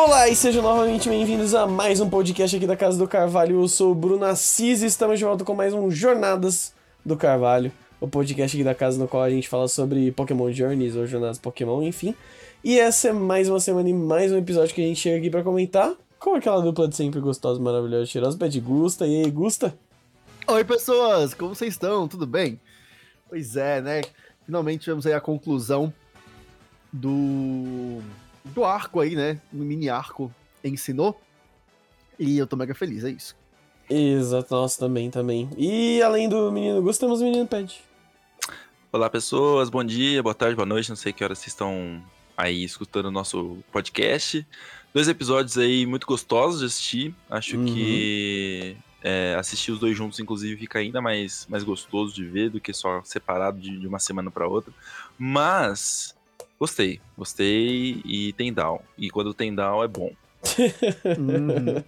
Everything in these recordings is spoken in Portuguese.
Olá e sejam novamente bem-vindos a mais um podcast aqui da Casa do Carvalho. Eu sou o Bruno Assis e estamos de volta com mais um Jornadas do Carvalho, o podcast aqui da casa no qual a gente fala sobre Pokémon Journeys ou Jornadas Pokémon, enfim. E essa é mais uma semana e mais um episódio que a gente chega aqui para comentar com aquela dupla de sempre gostosa, maravilhosa, cheirosa, Pede Gusta. E aí, Gusta? Oi, pessoas! Como vocês estão? Tudo bem? Pois é, né? Finalmente tivemos aí a conclusão do do arco aí, né? No mini arco ensinou. E eu tô mega feliz, é isso. Exato, nossa, também, também. E além do menino Gusto, temos o menino Pad. Olá, pessoas, bom dia, boa tarde, boa noite, não sei que horas vocês estão aí escutando o nosso podcast. Dois episódios aí muito gostosos de assistir, acho uhum. que é, assistir os dois juntos, inclusive, fica ainda mais, mais gostoso de ver do que só separado de, de uma semana para outra. Mas Gostei, gostei e tem down. E quando tem down é bom.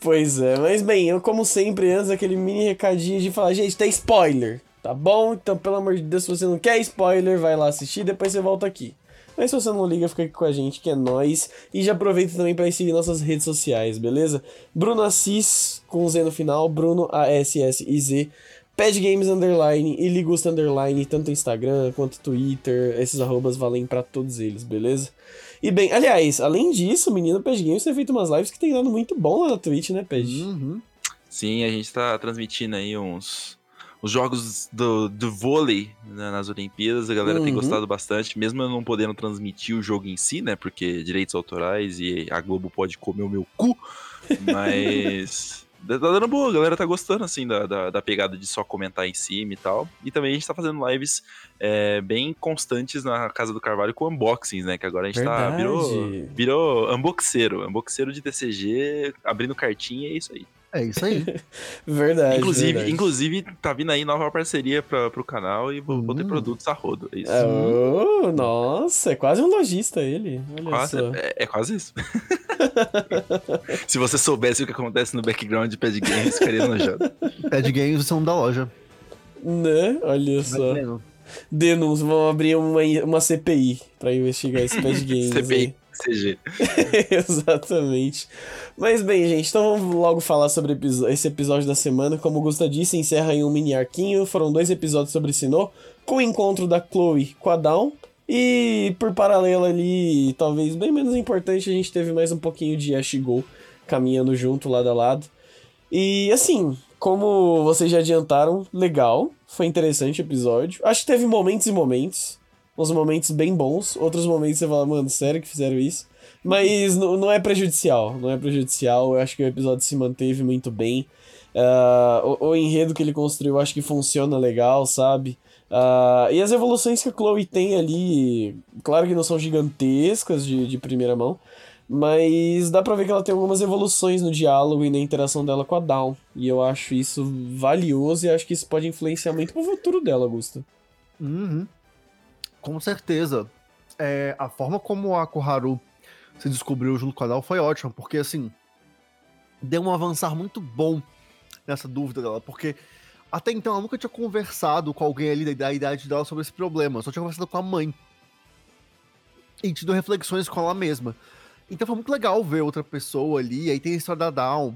Pois é, mas bem, eu como sempre, antes aquele mini recadinho de falar, gente, tem spoiler, tá bom? Então, pelo amor de Deus, se você não quer spoiler, vai lá assistir, depois você volta aqui. Mas se você não liga, fica aqui com a gente, que é nós. E já aproveita também para seguir nossas redes sociais, beleza? Bruno Assis, com Z no final, Bruno A-S-S-I-Z. Pad Games Underline e Ligusta Underline, tanto Instagram quanto Twitter, esses arrobas valem para todos eles, beleza? E bem, aliás, além disso, o menino Pad Games tem feito umas lives que tem dado muito bom lá na Twitch, né, Pad? Uhum. Sim, a gente tá transmitindo aí uns os jogos do, do vôlei né, nas Olimpíadas, a galera uhum. tem gostado bastante, mesmo eu não podendo transmitir o jogo em si, né, porque direitos autorais e a Globo pode comer o meu cu, mas tá dando boa, a galera tá gostando, assim, da, da, da, pegada de só comentar em cima e tal. E também a gente tá fazendo lives é, bem constantes na Casa do Carvalho com unboxings, né? Que agora a gente tá, Verdade. tá. Virou, virou unboxeiro. Unboxeiro de TCG, abrindo cartinha, é isso aí. É isso aí. verdade, inclusive, verdade. Inclusive, tá vindo aí nova parceria pra, pro canal e vou, vou ter hum. produtos a rodo. É isso. Oh, nossa, é quase um lojista ele. Olha quase, é, é, quase isso. Se você soubesse o que acontece no background de Pad Games, ficaria nojado. Pad Games são da loja. Né? Olha só. Denúncia, vamos abrir uma, uma CPI pra investigar esse Pad Games. CPI. Aí. CG. Exatamente. Mas bem, gente, então vamos logo falar sobre esse episódio da semana. Como o Gusta disse, encerra em um mini arquinho. Foram dois episódios sobre Sinnoh, com o encontro da Chloe com a Dawn. E por paralelo ali, talvez bem menos importante, a gente teve mais um pouquinho de Ashigou caminhando junto, lado a lado. E assim, como vocês já adiantaram, legal. Foi interessante o episódio. Acho que teve momentos e momentos uns momentos bem bons, outros momentos você fala, mano, sério que fizeram isso? Mas não é prejudicial, não é prejudicial, eu acho que o episódio se manteve muito bem. Uh, o, o, enredo que ele construiu acho que funciona legal, sabe? Uh, e as evoluções que a Chloe tem ali, claro que não são gigantescas de, de primeira mão, mas dá pra ver que ela tem algumas evoluções no diálogo e na interação dela com a Dawn. E eu acho isso valioso e acho que isso pode influenciar muito pro futuro dela, Augusto. Uhum. Com certeza. É, a forma como a Koharu se descobriu junto com a Dal foi ótima, porque assim, deu um avançar muito bom nessa dúvida dela, porque até então ela nunca tinha conversado com alguém ali da idade dela sobre esse problema, só tinha conversado com a mãe. E tido reflexões com ela mesma. Então foi muito legal ver outra pessoa ali, aí tem a história da Dawn,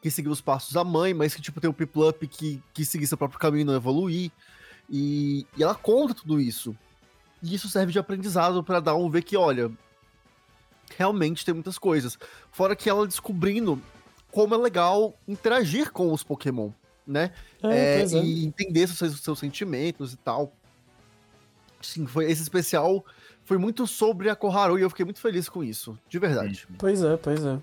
que seguiu os passos da mãe, mas que tipo tem o Piplup que, que seguir seu próprio caminho e não evoluir. E, e ela conta tudo isso. E isso serve de aprendizado para dar um ver que, olha, realmente tem muitas coisas. Fora que ela descobrindo como é legal interagir com os Pokémon, né? É, é, é. E entender seus, seus sentimentos e tal. Sim, foi esse especial foi muito sobre a Koharu e eu fiquei muito feliz com isso, de verdade. Pois é, pois é.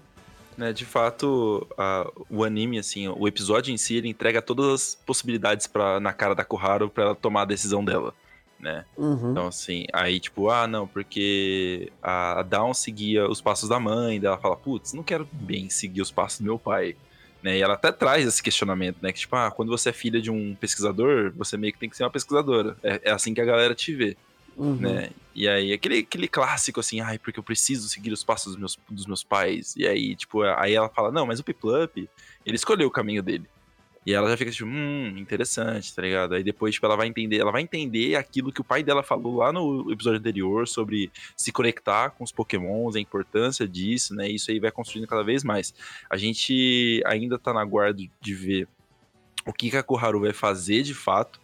É, de fato, a, o anime, assim, o episódio em si, ele entrega todas as possibilidades pra, na cara da Koharu para ela tomar a decisão dela né? Uhum. Então, assim, aí, tipo, ah, não, porque a Dawn seguia os passos da mãe, daí ela fala, putz, não quero bem seguir os passos do meu pai. Né? E ela até traz esse questionamento, né? Que, tipo, ah, quando você é filha de um pesquisador, você meio que tem que ser uma pesquisadora. É, é assim que a galera te vê. Uhum. Né? E aí, aquele, aquele clássico assim, ai, porque eu preciso seguir os passos dos meus, dos meus pais. E aí, tipo, aí ela fala, não, mas o Piplup, ele escolheu o caminho dele. E ela já fica tipo, hum, interessante, tá ligado? Aí depois, tipo, ela vai entender, ela vai entender aquilo que o pai dela falou lá no episódio anterior sobre se conectar com os pokémons, a importância disso, né? Isso aí vai construindo cada vez mais. A gente ainda tá na guarda de ver o que, a Koharu vai fazer de fato,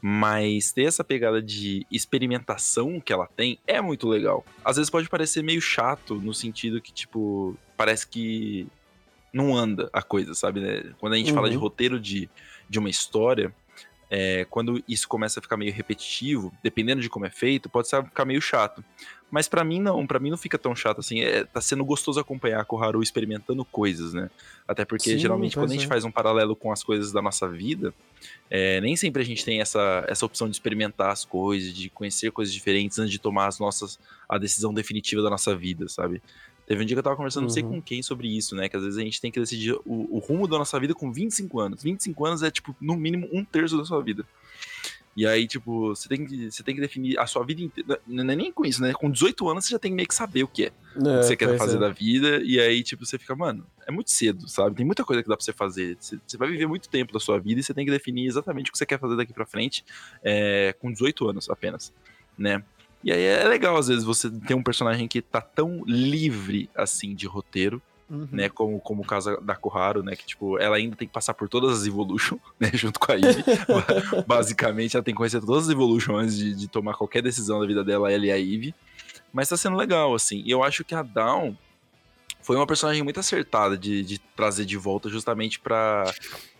mas ter essa pegada de experimentação que ela tem é muito legal. Às vezes pode parecer meio chato, no sentido que, tipo, parece que não anda a coisa, sabe? Né? Quando a gente uhum. fala de uhum. roteiro de, de uma história, é, quando isso começa a ficar meio repetitivo, dependendo de como é feito, pode ficar meio chato. Mas para mim não, para mim não fica tão chato assim. É, tá sendo gostoso acompanhar a Koharu experimentando coisas, né? Até porque Sim, geralmente quando a gente é. faz um paralelo com as coisas da nossa vida, é, nem sempre a gente tem essa, essa opção de experimentar as coisas, de conhecer coisas diferentes antes de tomar as nossas a decisão definitiva da nossa vida, sabe? Teve um dia que eu tava conversando, uhum. não sei uhum. com quem, sobre isso, né? Que às vezes a gente tem que decidir o, o, rumo da nossa vida com 25 anos. 25 anos é, tipo, no mínimo um terço da sua vida. E aí, tipo, você tem que, você tem que definir a sua vida inteira. Não é nem com isso, né? Com 18 anos você já tem que meio que saber o que é. é o que você quer fazer é. da vida. E aí, tipo, você fica, mano, é muito cedo, sabe? Tem muita coisa que dá pra você fazer. Você, você vai viver muito tempo da sua vida e você tem que definir exatamente o que você quer fazer daqui pra frente é, com 18 anos apenas, né? E aí é legal, às vezes, você ter um personagem que tá tão livre assim de roteiro. Uhum. Né, como, como o caso da Koharu, né, que tipo, ela ainda tem que passar por todas as Evolution, né, junto com a Ivy. Basicamente, ela tem que conhecer todas as Evolution antes de, de tomar qualquer decisão da vida dela, ela e a Ivy. Mas tá sendo legal, assim. E eu acho que a Dawn foi uma personagem muito acertada de, de trazer de volta justamente para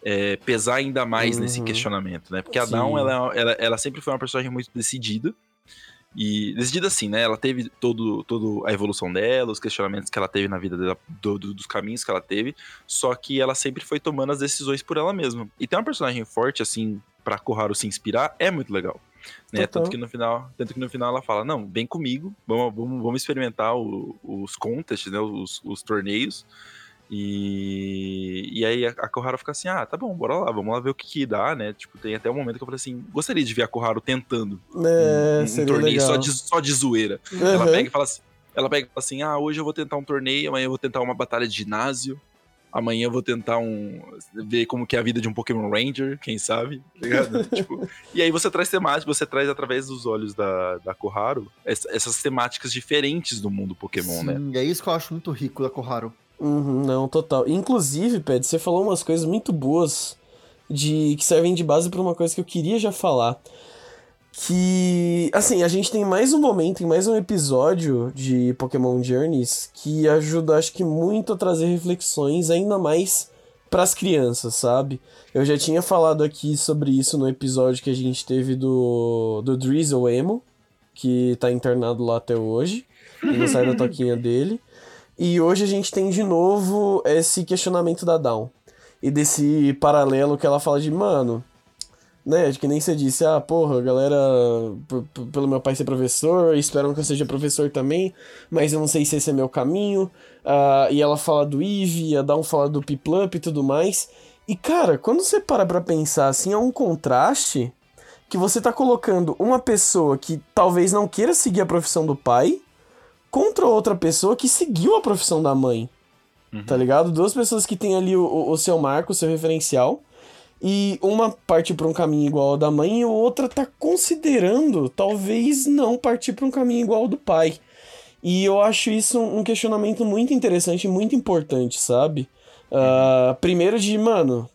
é, pesar ainda mais uhum. nesse questionamento, né? Porque a Sim. Dawn, ela, ela, ela sempre foi uma personagem muito decidida, e decidida assim, né? Ela teve todo, todo a evolução dela, os questionamentos que ela teve na vida dela, do, do, dos caminhos que ela teve, só que ela sempre foi tomando as decisões por ela mesma. E ter uma personagem forte, assim, pra Koharu se inspirar, é muito legal. Né? Tanto que no final, tanto que no final ela fala, não, vem comigo, vamos, vamos, vamos experimentar o, os contests, né? Os, os torneios. E, e aí a, a Koharu fica assim, ah, tá bom, bora lá, vamos lá ver o que, que dá, né? Tipo, tem até um momento que eu falei assim, gostaria de ver a Koharu tentando é, um, um torneio só de, só de zoeira. Uhum. Ela pega e fala assim, ela pega e fala assim, ah, hoje eu vou tentar um torneio, amanhã eu vou tentar uma batalha de ginásio, amanhã eu vou tentar um. ver como que é a vida de um Pokémon Ranger, quem sabe, tá tipo, e aí você traz temáticas, você traz através dos olhos da, da Koharu essas temáticas diferentes do mundo Pokémon, Sim, né? É isso que eu acho muito rico da Koharu. Uhum, não, total. Inclusive, Ped, você falou umas coisas muito boas de que servem de base para uma coisa que eu queria já falar. Que, assim, a gente tem mais um momento, em mais um episódio de Pokémon Journeys que ajuda, acho que, muito a trazer reflexões ainda mais para as crianças, sabe? Eu já tinha falado aqui sobre isso no episódio que a gente teve do, do Drizzle Emo, que tá internado lá até hoje, e não sai da toquinha dele. E hoje a gente tem de novo esse questionamento da Down. E desse paralelo que ela fala de, mano, né? Que nem você disse, ah, porra, galera, pelo meu pai ser professor, esperam que eu seja professor também, mas eu não sei se esse é meu caminho. Uh, e ela fala do Eve, a Down fala do Piplup e tudo mais. E cara, quando você para pra pensar assim, é um contraste que você tá colocando uma pessoa que talvez não queira seguir a profissão do pai contra outra pessoa que seguiu a profissão da mãe. Uhum. Tá ligado? Duas pessoas que têm ali o, o seu marco, o seu referencial. E uma parte para um caminho igual ao da mãe e a outra tá considerando talvez não partir para um caminho igual ao do pai. E eu acho isso um questionamento muito interessante e muito importante, sabe? Uh, primeiro de, mano,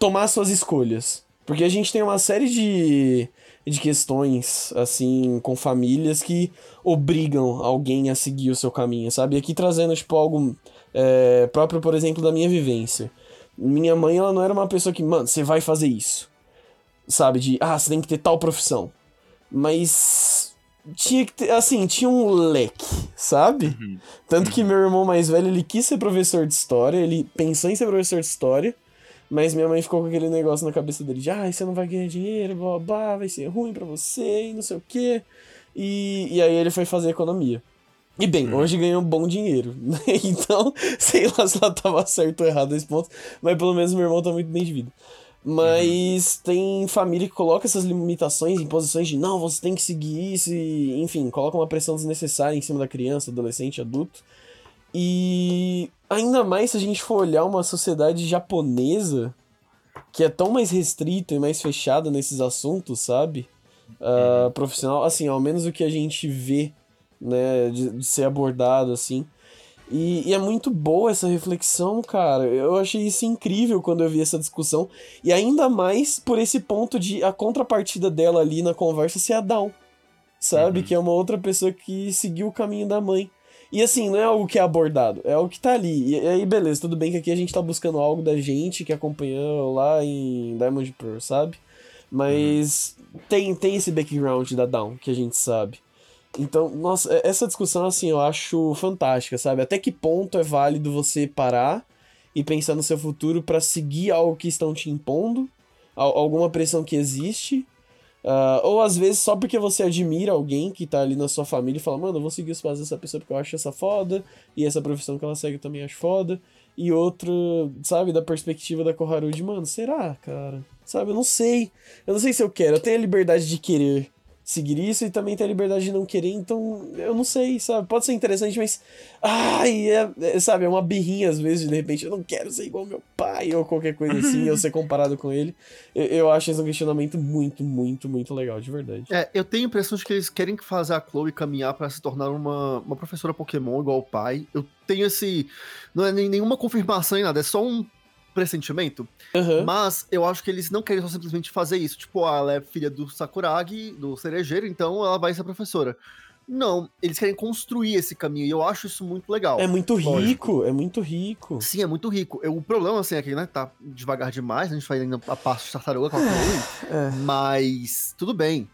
tomar suas escolhas. Porque a gente tem uma série de, de questões, assim, com famílias que obrigam alguém a seguir o seu caminho, sabe? E aqui trazendo, tipo, algo é, próprio, por exemplo, da minha vivência. Minha mãe, ela não era uma pessoa que, mano, você vai fazer isso. Sabe? De, ah, você tem que ter tal profissão. Mas tinha que ter, assim, tinha um leque, sabe? Uhum. Tanto que meu irmão mais velho, ele quis ser professor de história, ele pensou em ser professor de história, mas minha mãe ficou com aquele negócio na cabeça dele de, ah, você não vai ganhar dinheiro, blá, blá, vai ser ruim para você, e não sei o quê. E, e aí ele foi fazer economia. E bem, uhum. hoje ganhou bom dinheiro. então, sei lá se ela tava certo ou errado nesse ponto, mas pelo menos meu irmão tá muito bem de vida. Mas uhum. tem família que coloca essas limitações, imposições de não, você tem que seguir isso, e, enfim, coloca uma pressão desnecessária em cima da criança, adolescente, adulto. E ainda mais se a gente for olhar uma sociedade japonesa, que é tão mais restrita e mais fechada nesses assuntos, sabe? Uh, profissional, assim, ao menos o que a gente vê, né, de, de ser abordado, assim. E, e, é muito boa essa reflexão, cara. Eu achei isso incrível quando eu vi essa discussão. E ainda mais por esse ponto de a contrapartida dela ali na conversa ser a Down. Sabe? Uhum. Que é uma outra pessoa que seguiu o caminho da mãe. E assim, não é algo que é abordado, é algo que tá ali. E, aí, beleza, tudo bem que aqui a gente tá buscando algo da gente que acompanhou lá em Diamond Pearl, sabe? Mas uhum. tem, tem esse background da Down que a gente sabe. Então, nossa, essa discussão, assim, eu acho fantástica, sabe? Até que ponto é válido você parar e pensar no seu futuro para seguir algo que estão te impondo, alguma pressão que existe, uh, ou às vezes só porque você admira alguém que tá ali na sua família e fala, mano, eu vou seguir os passos dessa pessoa porque eu acho essa foda, e essa profissão que ela segue eu também acho foda, e outro, sabe, da perspectiva da Koharu de, mano, será, cara? Sabe, eu não sei. Eu não sei se eu quero, eu tenho a liberdade de querer seguir isso e também ter a liberdade de não querer, então eu não sei, sabe? Pode ser interessante, mas. Ai, é, é, sabe, é uma birrinha às vezes, de repente, eu não quero ser igual meu pai ou qualquer coisa assim, ou ser comparado com ele. Eu, eu acho esse um questionamento muito, muito, muito legal, de verdade. É, eu tenho a impressão de que eles querem fazer a Chloe caminhar para se tornar uma, uma professora Pokémon igual o pai. Eu tenho esse. Não é nenhuma confirmação em nada, é só um pressentimento. Uhum. Mas eu acho que eles não querem só simplesmente fazer isso. Tipo, ah, ela é filha do Sakuragi, do cerejeiro, então ela vai ser professora. Não, eles querem construir esse caminho e eu acho isso muito legal. É muito rico, Lógico. é muito rico. Sim, é muito rico. Eu, o problema, assim, é que, né, tá devagar demais, a gente vai ainda a passo de tartaruga com a é. Mas tudo bem.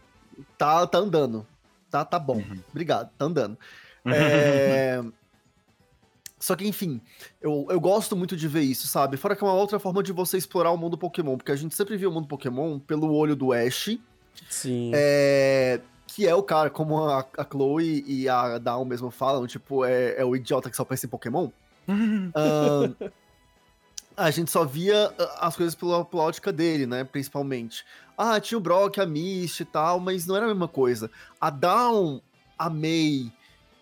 Tá, tá andando. Tá, tá bom. Uhum. Obrigado, tá andando. É... Só que, enfim, eu, eu gosto muito de ver isso, sabe? Fora que é uma outra forma de você explorar o mundo Pokémon, porque a gente sempre viu o mundo Pokémon pelo olho do Ash. Sim. É, que é o cara, como a, a Chloe e a Dawn mesmo falam, tipo, é, é o idiota que só pensa em Pokémon. uh, a gente só via ah, as coisas pela, pela ótica dele, né? Principalmente. Ah, tinha o Brock, a Misty e tal, mas não era a mesma coisa. A Dawn, a May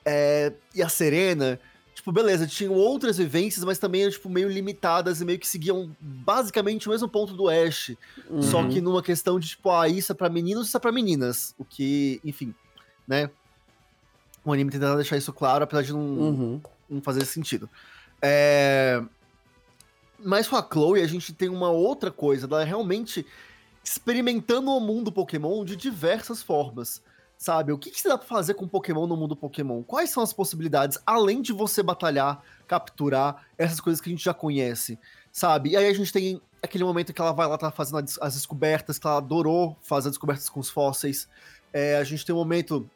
é, e a Serena tipo, beleza, tinham outras vivências, mas também eram, tipo, meio limitadas e meio que seguiam basicamente o mesmo ponto do Ash. Uhum. Só que numa questão de, tipo, ah, isso é pra meninos, isso é pra meninas. O que, enfim, né? O anime tentando deixar isso claro, apesar de não, uhum. não fazer sentido. É... Mas com a Chloe, a gente tem uma outra coisa, ela é realmente experimentando o mundo Pokémon de diversas formas sabe? O que, que dá pra fazer com Pokémon no mundo Pokémon? Quais são as possibilidades, além de você batalhar, capturar essas coisas que a gente já conhece, sabe? E aí a gente tem aquele momento que ela vai lá, tá fazendo as descobertas, que ela adorou fazer descobertas com os fósseis. É, a gente tem um momento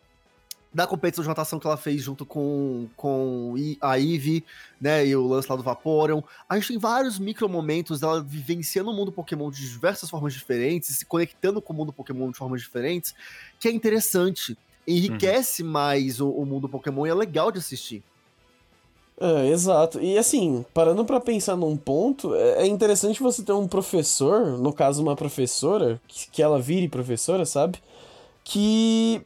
da competição de natação que ela fez junto com, com a Eve, né, e o lance lá do Vaporeon. A gente tem vários micro momentos dela vivenciando o mundo Pokémon de diversas formas diferentes, se conectando com o mundo Pokémon de formas diferentes, que é interessante. Enriquece uhum. mais o, o, mundo Pokémon e é legal de assistir. É, exato. E assim, parando para pensar num ponto, é, é interessante você ter um professor, no caso uma professora, que, que ela vire professora, sabe? Que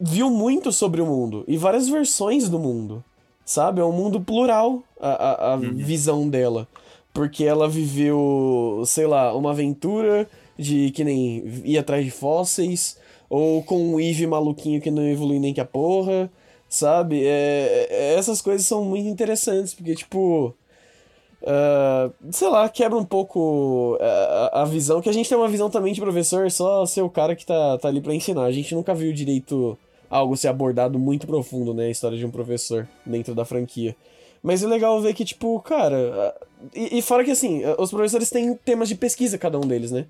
viu muito sobre o mundo e várias versões do mundo, sabe? É um mundo plural a, a, a uhum. visão dela. Porque ela viveu, sei lá, uma aventura de que nem ir atrás de fósseis, ou com um Eve maluquinho que não evolui nem que a porra, sabe? É, é, essas coisas são muito interessantes, porque, tipo. Uh, sei lá, quebra um pouco a, a, visão, que a gente tem uma visão também de professor, só ser o cara que tá, tá ali pra ensinar. A gente nunca viu direito algo ser abordado muito profundo, né? A história de um professor dentro da franquia. Mas é legal ver que, tipo, cara. E, e fora que, assim, os professores têm temas de pesquisa, cada um deles, né?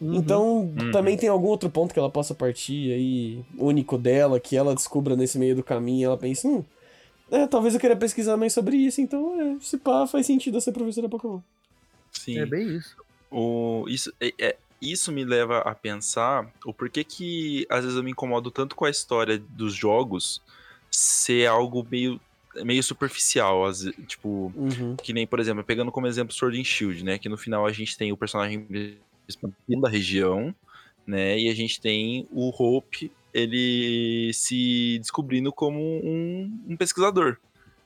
Uhum. Então, uhum. também tem algum outro ponto que ela possa partir aí, único dela, que ela descubra nesse meio do caminho e ela pensa, hum, é, talvez eu queira pesquisar mais sobre isso, então, é, se pá, faz sentido eu ser professora Pokémon. Sim. É bem isso. O, isso é, é, isso me leva a pensar o porquê que às vezes eu me incomodo tanto com a história dos jogos ser algo meio meio superficial, tipo, uhum. que nem, por exemplo, pegando como exemplo Sword and Shield, né, que no final a gente tem o personagem da região, né, e a gente tem o Hope, ele se descobrindo como um, um pesquisador,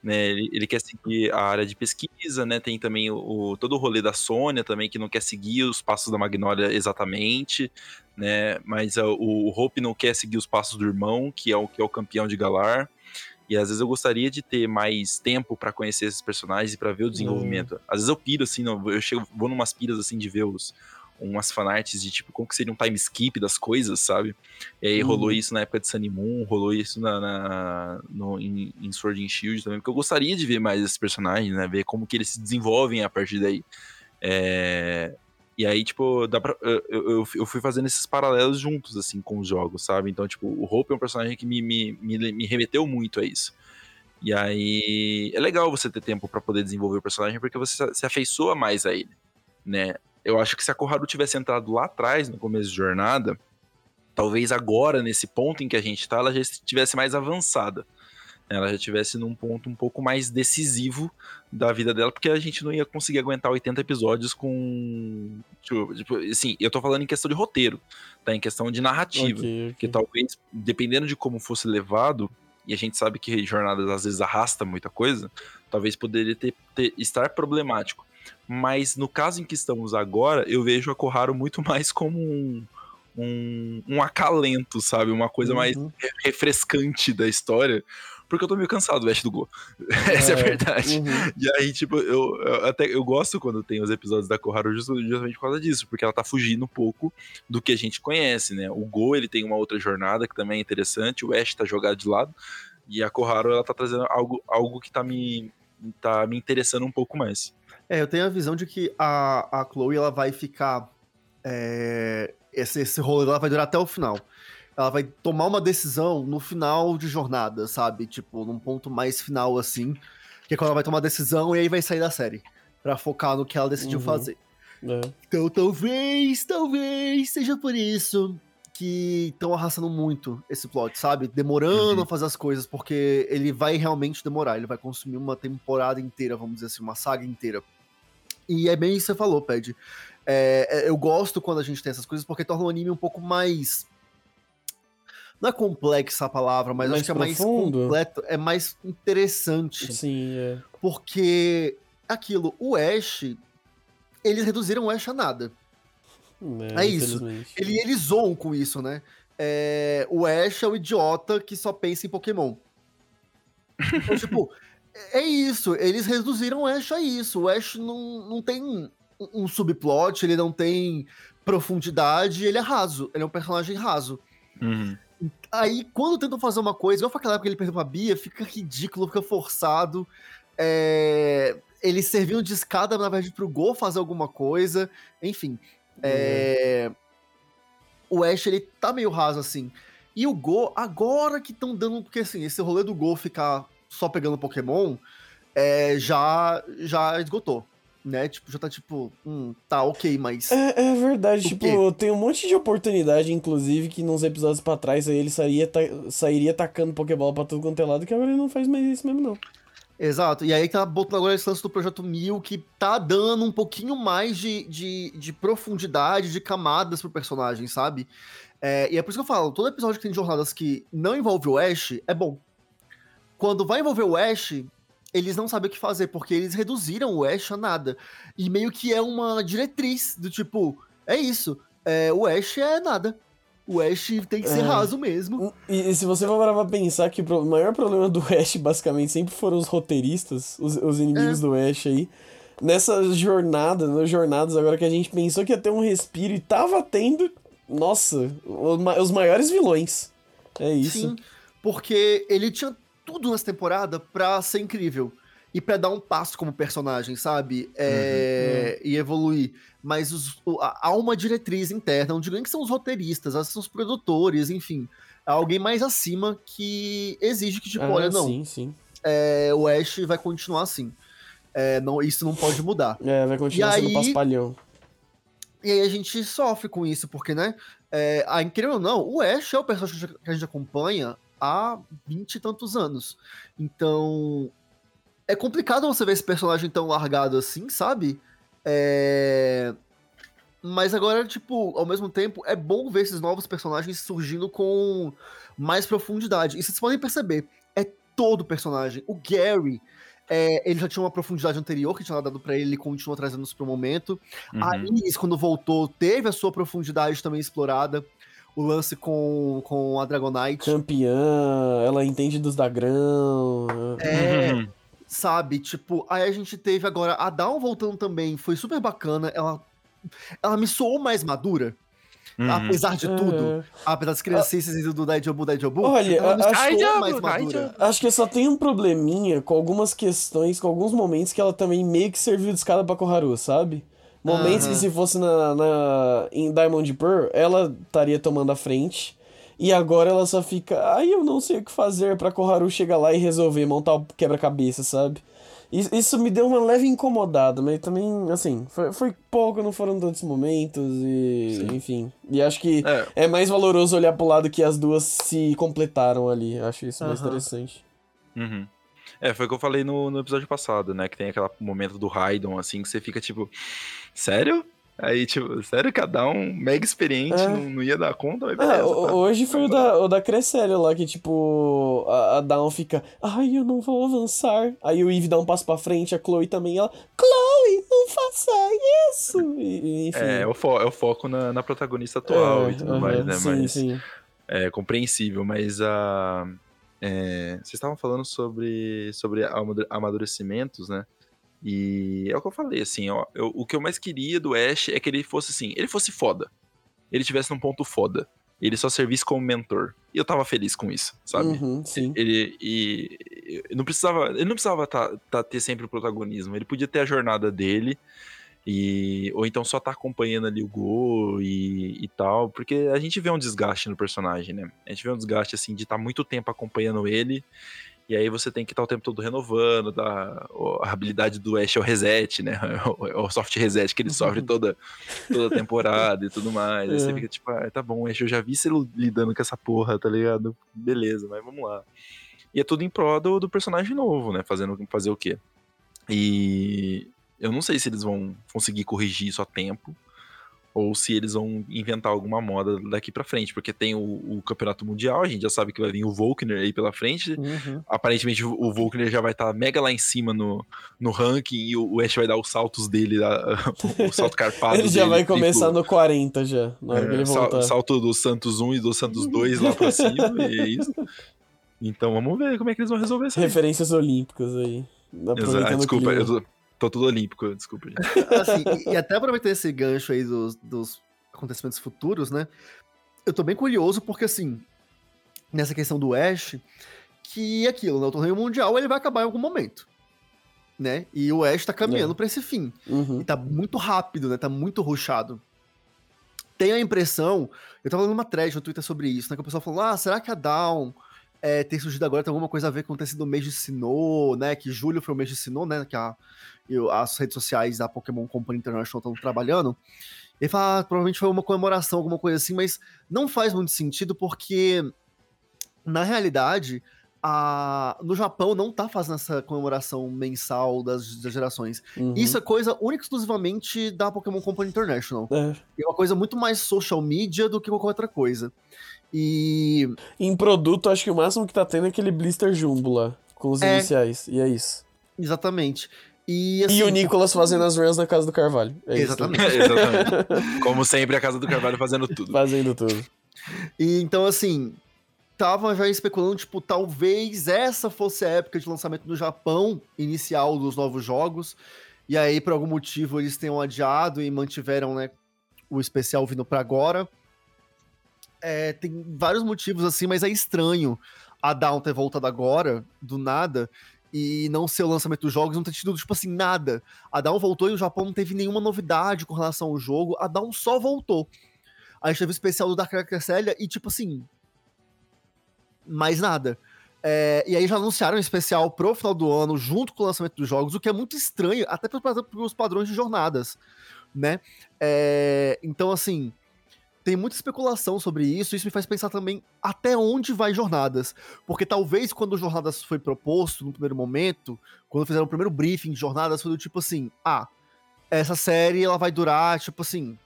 né? Ele, ele, quer seguir a área de pesquisa, né? Tem também o, o, todo o rolê da Sônia também, que não quer seguir os passos da Magnolia exatamente, né? Mas o, o Hope não quer seguir os passos do irmão, que é o que é o campeão de Galar. E às vezes eu gostaria de ter mais tempo para conhecer esses personagens e para ver o desenvolvimento. Uhum. Às vezes eu piro assim, não, eu chego, vou numas piras assim de ver os, umas fanarts de tipo, como que seria um time skip das coisas, sabe? E aí uhum. rolou isso na época de Sunny Moon, rolou isso na, na no, em, em, Sword and Shield também, porque eu gostaria de ver mais esses personagens, né? Ver como que eles se desenvolvem a partir daí. É... E aí, tipo, dá pra, eu, eu, eu, fui fazendo esses paralelos juntos, assim, com os jogos, sabe? Então, tipo, o Hope é um personagem que me, me, me, me remeteu muito a isso. E aí, é legal você ter tempo para poder desenvolver o personagem, porque você se afeiçoa mais a ele, né? Eu acho que se a Koharu tivesse entrado lá atrás, no começo de jornada, talvez agora, nesse ponto em que a gente tá, ela já estivesse mais avançada. Ela já estivesse num ponto um pouco mais decisivo da vida dela, porque a gente não ia conseguir aguentar 80 episódios com. Tipo, tipo, assim, eu tô falando em questão de roteiro, tá? Em questão de narrativa. Okay, okay. Que talvez, dependendo de como fosse levado, e a gente sabe que jornadas às vezes arrasta muita coisa, talvez poderia ter, ter estar problemático. Mas no caso em que estamos agora, eu vejo a Koharu muito mais como um, um, um acalento, sabe? Uma coisa uhum. mais refrescante da história. Porque eu tô meio cansado do Ash do Go. Essa é, é a verdade. Uhum. E aí, tipo, eu, eu, até eu gosto quando tem os episódios da Koharu justamente por causa disso, porque ela tá fugindo um pouco do que a gente conhece, né? O Go, ele tem uma outra jornada que também é interessante, o Ash tá jogado de lado, e a Koharu, ela tá trazendo algo, algo que tá me, tá me interessando um pouco mais. É, eu tenho a visão de que a, a Chloe ela vai ficar. É, esse, esse rolê ela vai durar até o final. Ela vai tomar uma decisão no final de jornada, sabe? Tipo, num ponto mais final assim. Que é quando ela vai tomar a decisão e aí vai sair da série. para focar no que ela decidiu uhum. fazer. É. Então talvez, talvez seja por isso que estão arrastando muito esse plot, sabe? Demorando uhum. a fazer as coisas, porque ele vai realmente demorar. Ele vai consumir uma temporada inteira, vamos dizer assim, uma saga inteira. E é bem isso que você falou, Ped. É, é, eu gosto quando a gente tem essas coisas, porque torna o anime um pouco mais. Não é complexa a palavra, mas mais acho que profundo. é mais completo, é mais interessante. Sim, é. Porque aquilo, o Ash, eles reduziram o Ash a nada. É, é isso. Ele, eles zoam com isso, né? É, o Ash é o idiota que só pensa em Pokémon. Então, tipo, é isso. Eles reduziram o Ash a isso. O Ash não, não tem um subplot, ele não tem profundidade, ele é raso. Ele é um personagem raso. Uhum. Aí, quando tentam fazer uma coisa, igual foi aquela época que ele perdeu pra Bia, fica ridículo, fica forçado. É... Eles serviam de escada, na verdade, pro Go fazer alguma coisa. Enfim. É... O Ash, ele tá meio raso, assim. E o Go, agora que estão dando. Porque, assim, esse rolê do Go ficar só pegando Pokémon é, já, já esgotou. Né? Tipo, já tá tipo, hum, tá ok, mas. É, é verdade, tipo, quê? tem um monte de oportunidade, inclusive, que nos episódios pra trás aí ele sairia, ta sairia tacando Pokébola pra tudo quanto é lado, que agora ele não faz mais isso mesmo, não. Exato, e aí tá botando agora esse lance do Projeto Mil, que tá dando um pouquinho mais de, de, de profundidade, de camadas pro personagem, sabe? É, e é por isso que eu falo, todo episódio que tem jornadas que não envolve o Ash é bom. Quando vai envolver o Ash, eles não sabem o que fazer, porque eles reduziram o Ash a nada. E meio que é uma diretriz do tipo, é isso, é, o Ash é nada. O Ash tem que ser é. raso mesmo. E, e, se você for parar pra pensar que o maior problema do Ash, basicamente, sempre foram os roteiristas, os, os inimigos é. do Ash aí. Nessas jornadas, nas jornadas, agora que a gente pensou que ia ter um respiro e tava tendo, nossa, os maiores vilões. É isso. Sim, porque ele tinha tudo nessa temporada pra ser incrível e para dar um passo como personagem, sabe? É, uhum, uhum. E evoluir. Mas os, há uma diretriz interna, não digo nem que são os roteiristas, são os produtores, enfim. Há alguém mais acima que exige que, tipo, ah, olha, não. Sim, sim. É, o Ash vai continuar assim. É, não, isso não pode mudar. É, vai continuar e sendo aí, paspalhão. E aí a gente sofre com isso, porque, né? É, a, incrível ou não, o Ash é o personagem que a gente acompanha há vinte e tantos anos. Então, é complicado você ver esse personagem tão largado assim, sabe? É... Mas agora, tipo, ao mesmo tempo, é bom ver esses novos personagens surgindo com mais profundidade. E vocês podem perceber, é todo personagem. O Gary, é, ele já tinha uma profundidade anterior que tinha dado para ele, ele continuou trazendo isso pro momento. Uhum. A Iris, quando voltou, teve a sua profundidade também explorada. O lance com, com a Dragonite. Campeã, ela entende dos dagrão. É, Uhum. sabe? Tipo, aí a gente teve agora a Dawn voltando também, foi super bacana. Ela, ela me soou mais madura, Uhum. apesar de tudo. É. Apesar das criancices do Daijobu Daijobu. Olha, ela me a- soou Daijobu, mais madura. Daijobu. Acho que só tem um probleminha com algumas questões, com alguns momentos que ela também meio que serviu de escada pra Koharu, sabe? Momentos que Aham. se fosse na, na, em Diamond Pearl, ela estaria tomando a frente. E agora ela só fica, ai, eu não sei o que fazer pra Koharu chegar lá e resolver, montar o quebra-cabeça, sabe? Is- Isso me deu uma leve incomodada, mas também, assim, foi, foi pouco, não foram tantos momentos e, Sim. enfim. E acho que É, é mais valoroso olhar pro lado que as duas se completaram ali. Acho isso mais Aham. interessante. Uhum. É, foi o que eu falei no, no episódio passado, né? Que tem aquele momento do Raidon, assim, que você fica tipo, sério? Aí, tipo, sério, cada um mega experiente, É. não, não ia dar conta, mas Ah, beleza, ho- tá. hoje foi o da, o da lá, que tipo, a, a Dawn fica, ai, eu não vou avançar. Aí o Eve dá um passo pra frente, a Chloe também, ela, Chloe, não faça isso! E, enfim. É, é o, fo é o foco na, na protagonista atual É, e tudo aham, mais, né? Sim, mas sim. é compreensível, mas a. é, vocês estavam falando sobre, sobre amadu- amadurecimentos, né? E é o que eu falei, assim, ó. eu- o que eu mais queria do Ash é que ele fosse assim, ele fosse foda. Ele tivesse num ponto foda. Ele só servisse como mentor. E eu tava feliz com isso, sabe? Uhum, sim. Ele e, e não precisava, ele não precisava tá, tá- ter sempre o protagonismo. Ele podia ter a jornada dele e ou então só tá acompanhando ali o Go e, e tal, porque a gente vê um desgaste no personagem, né? A gente vê um desgaste assim de estar muito tempo acompanhando ele. E aí você tem que estar o tempo todo renovando, da, a habilidade do Ash é o reset, né? O, o soft reset que ele sofre toda, toda temporada e tudo mais. Aí você É. fica tipo, ah, tá bom, Ash, eu já vi você lidando com essa porra, tá ligado? Beleza, mas vamos lá. E é tudo em prol do, do personagem novo, né? Fazendo fazer o quê? E eu não sei se eles vão conseguir corrigir isso a tempo ou se eles vão inventar alguma moda daqui pra frente, porque tem o, o campeonato mundial, a gente já sabe que vai vir o Volkner aí pela frente. Uhum. Aparentemente o o Volkner já vai estar mega lá em cima no, no ranking e o, o Ash vai dar os saltos dele, lá, o salto carpado. Ele já dele, vai começar triplo. no 40 já, na hora que É, ele sal- voltar. salto do Santos 1 e do Santos 2 lá pra cima, e é isso. Então vamos ver como é que eles vão resolver isso. aí. Referências olímpicas aí. Exato. Aproveitando o Desculpa, eu tô, tô tudo olímpico, desculpa, gente. Assim, e, e até aproveitar esse gancho aí dos, dos acontecimentos futuros, né? Eu tô bem curioso porque, assim, nessa questão do Ash, que é aquilo, né? O torneio mundial ele vai acabar em algum momento, né? E o Ash tá caminhando É. pra esse fim. Uhum. E tá muito rápido, né? Tá muito rushado. Tenho a impressão, eu tava lendo uma thread no Twitter sobre isso, né? Que o pessoal falou, ah, será que a Down é, ter surgido agora tem alguma coisa a ver com ter sido o mês de Sinnoh, né? Que julho foi o mês de Sinnoh, né? Que a, e o- as redes sociais da Pokémon Company International estão trabalhando. Ele fala, ah, provavelmente foi uma comemoração, alguma coisa assim, mas não faz muito sentido porque, na realidade, a, no Japão não tá fazendo essa comemoração mensal das, das gerações. Uhum. Isso é coisa única e exclusivamente da Pokémon Company International. É. É uma coisa muito mais social media do que qualquer outra coisa. E Em produto, acho que o máximo que tá tendo é aquele blister jumbo lá, com os É. iniciais. E é isso. exatamente. E, assim, e o Nicolas fazendo as runs na casa do Carvalho. É isso. Exatamente. Exatamente. Como sempre, a Casa do Carvalho fazendo tudo. Fazendo tudo. E então, assim, tava já especulando, tipo, talvez essa fosse a época de lançamento no Japão, inicial dos novos jogos. E aí, por algum motivo, eles tenham adiado e mantiveram, né, o especial vindo pra agora. É, tem vários motivos, assim, mas é estranho a Down ter voltado agora, do nada, e não ser o lançamento dos jogos, não ter tido, tipo assim, nada. A Down voltou e o Japão não teve nenhuma novidade com relação ao jogo, a Down só voltou. A gente teve o especial do Dark Cresselia e, tipo assim. Mais nada. É, e aí já anunciaram um especial pro final do ano, junto com o lançamento dos jogos, o que é muito estranho, até para os padrões de jornadas, né? É, então, assim, tem muita especulação sobre isso, isso me faz pensar também até onde vai jornadas. Porque talvez quando jornadas foi proposto no primeiro momento, quando fizeram o primeiro briefing de jornadas, foi do tipo assim, ah, essa série ela vai durar, tipo assim,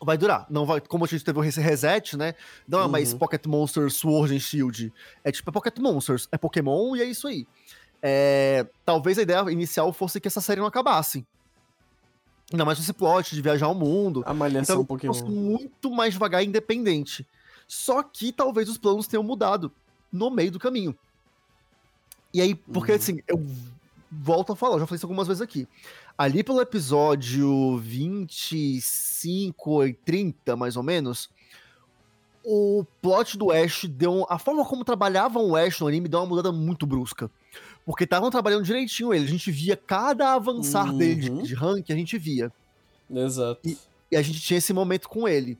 vai durar. Não vai, como a gente teve esse reset, né? Não é mais Uhum. Pocket Monsters Sword and Shield. É tipo é Pocket Monsters, é Pokémon e é isso aí. É, talvez a ideia inicial fosse que essa série não acabasse. Ainda mais esse plot de viajar ao mundo. A malhação Então, Pokémon. fosse muito mais devagar e independente. Só que talvez os planos tenham mudado no meio do caminho. E aí, porque Uhum. assim, eu volto a falar, eu já falei isso algumas vezes aqui. Ali pelo episódio 25 e 30, mais ou menos, o plot do Ash deu. A forma como trabalhavam o Ash no anime deu uma mudada muito brusca. Porque estavam trabalhando direitinho ele. A gente via cada avançar dele de, Uhum. de rank, a gente via. Exato. E a gente tinha esse momento com ele.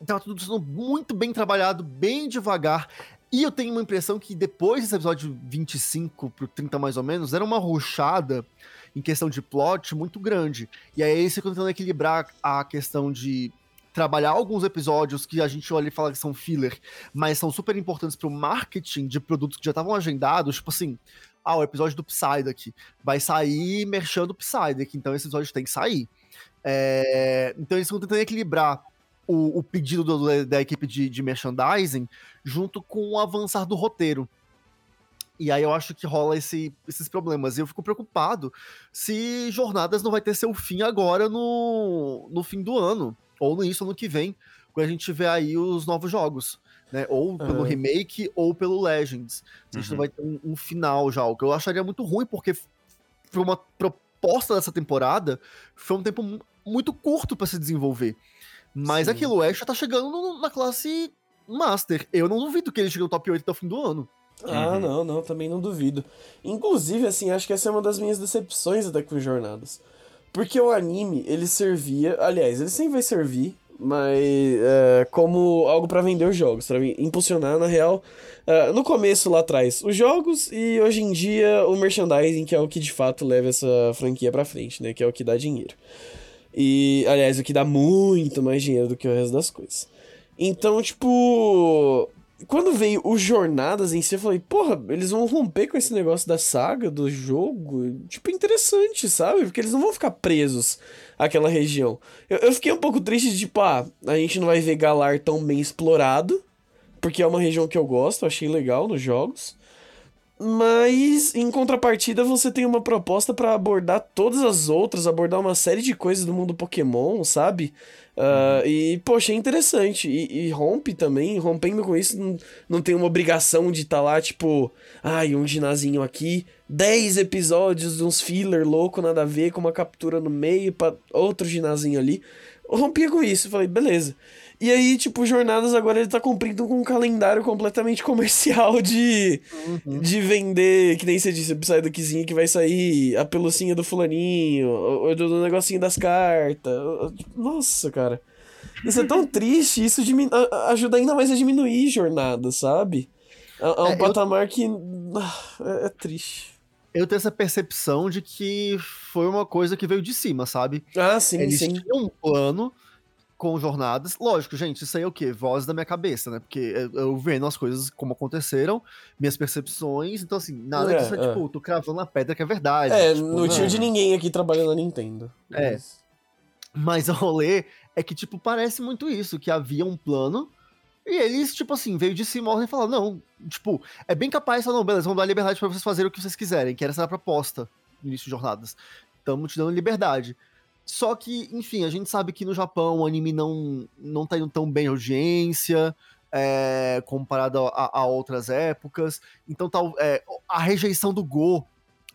Então tudo sendo muito bem trabalhado, bem devagar. E eu tenho uma impressão que depois desse episódio 25 pro 30 mais ou menos, era uma ruchada em questão de plot muito grande. E aí eles ficam tentando equilibrar a questão de trabalhar alguns episódios que a gente olha e fala que são filler, mas são super importantes pro marketing de produtos que já estavam agendados, tipo assim, ah, o episódio do Psyduck vai sair merchando o Psyduck, então esse episódio tem que sair. É, então eles estão tentando equilibrar o, o pedido do- da equipe de, de merchandising junto com o avançar do roteiro. E aí eu acho que rola esse- esses problemas. E eu fico preocupado se Jornadas não vai ter seu fim agora no, no fim do ano. Ou no início do ano que vem, quando a gente tiver aí os novos jogos. Né? Ou pelo Aham. remake ou pelo Legends. A gente não Uhum. vai ter um, um final já. O que eu acharia muito ruim, porque foi uma proposta dessa temporada, foi um tempo mu- muito curto pra se desenvolver. Mas Sim. aquilo, o Ash já tá chegando no- na classe Master. Eu não duvido que ele chegue no top 8 até o fim do ano. Ah, Uhum. não, não, também não duvido. Inclusive, assim, acho que essa é uma das minhas decepções até com Jornadas. Porque o anime, ele servia. Aliás, ele sempre vai servir, mas é, como algo pra vender os jogos, pra impulsionar, na real, é, no começo lá atrás, os jogos e hoje em dia o merchandising, que é o que de fato leva essa franquia pra frente, né? Que é o que dá dinheiro. E, aliás, o que dá muito mais dinheiro do que o resto das coisas. Então, tipo. Quando veio os Jornadas em si, eu falei, porra, eles vão romper com esse negócio da saga, do jogo. Tipo, interessante, sabe? Porque eles não vão ficar presos àquela região. Eu, eu fiquei um pouco triste de, tipo, ah, a gente não vai ver Galar tão bem explorado. Porque é uma região que eu gosto, achei legal nos jogos. Mas, em contrapartida, você tem uma proposta pra abordar todas as outras, abordar uma série de coisas do mundo Pokémon, sabe? Ah, E, poxa, é interessante. E, e rompe também, rompendo com isso, não, não tem uma obrigação de estar lá, tipo, ai, um ginazinho aqui, 10 episódios de uns filler louco, nada a ver, com uma captura no meio, pra outro ginazinho ali. Rompia com isso, falei, beleza. E aí, tipo, Jornadas agora ele tá cumprindo com um calendário completamente comercial de, de vender, que nem você disse, o Psyduckzinho que vai sair a pelucinha do fulaninho, ou ou do, do negocinho das cartas. Nossa, cara. Isso é tão triste, isso dimin- a- a- ajuda ainda mais a diminuir jornada, sabe? É, um É, eu- patamar que. ah, É, é triste. Eu tenho essa percepção de que foi uma coisa que veio de cima, sabe? Ah, sim, Eles sim. tinham um plano com jornadas. Lógico, gente, isso aí é o quê? Voz da minha cabeça, né? Porque eu, eu vendo as coisas como aconteceram, minhas percepções. Então, assim, nada É, disso é, é. tipo, tô cravando na pedra que é verdade. É, tipo, no tio não. de ninguém aqui trabalhando na Nintendo. É. Mas- Mas o rolê é que, tipo, parece muito isso, que havia um plano. E eles, tipo assim, veio de cima e falaram, não, tipo, é bem capaz, não, beleza, vamos dar liberdade pra vocês fazerem o que vocês quiserem, que era essa a proposta no início de jornadas. Estamos te dando liberdade. Só que, enfim, a gente sabe que no Japão o anime não, não tá indo tão bem audiência, é, comparado a, a outras épocas. Então, tal, é, a rejeição do Go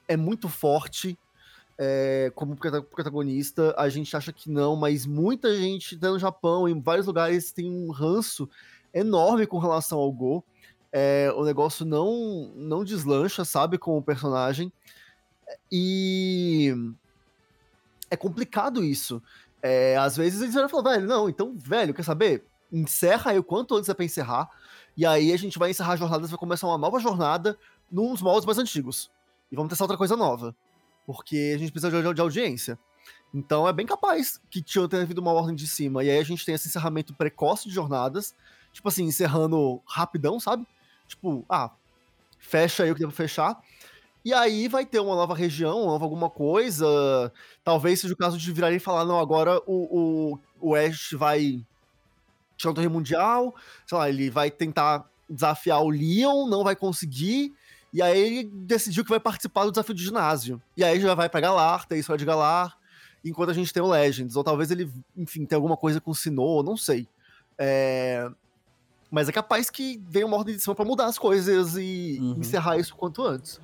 é muito forte é, como prota- protagonista. A gente acha que não, mas muita gente tá no Japão, em vários lugares, tem um ranço enorme com relação ao Go. É, o negócio não, não deslancha, sabe, com o personagem. E é complicado isso. É, às vezes eles vão falar, velho, não, então, velho, quer saber? Encerra aí o quanto antes é pra encerrar. E aí a gente vai encerrar a jornada, vai começar uma nova jornada nos moldes mais antigos. E vamos testar outra coisa nova. Porque a gente precisa de, de audiência. Então é bem capaz que tinha ter havido uma ordem de cima. E aí a gente tem esse encerramento precoce de jornadas. Tipo assim, encerrando rapidão, sabe? Tipo, ah, fecha aí o que deu pra fechar. E aí vai ter uma nova região, uma nova alguma coisa. Talvez seja o caso de virarem e falar, não, agora o, o, o Ash vai tirar o torneio mundial, sei lá, ele vai tentar desafiar o Leon, não vai conseguir, e aí ele decidiu que vai participar do desafio de ginásio. E aí já vai pra Galar, tem história de Galar, enquanto a gente tem o Legends. Ou talvez ele, enfim, tenha alguma coisa com o Sinnoh, não sei. É... Mas é capaz que venha uma ordem de cima pra mudar as coisas e uhum. encerrar isso quanto antes.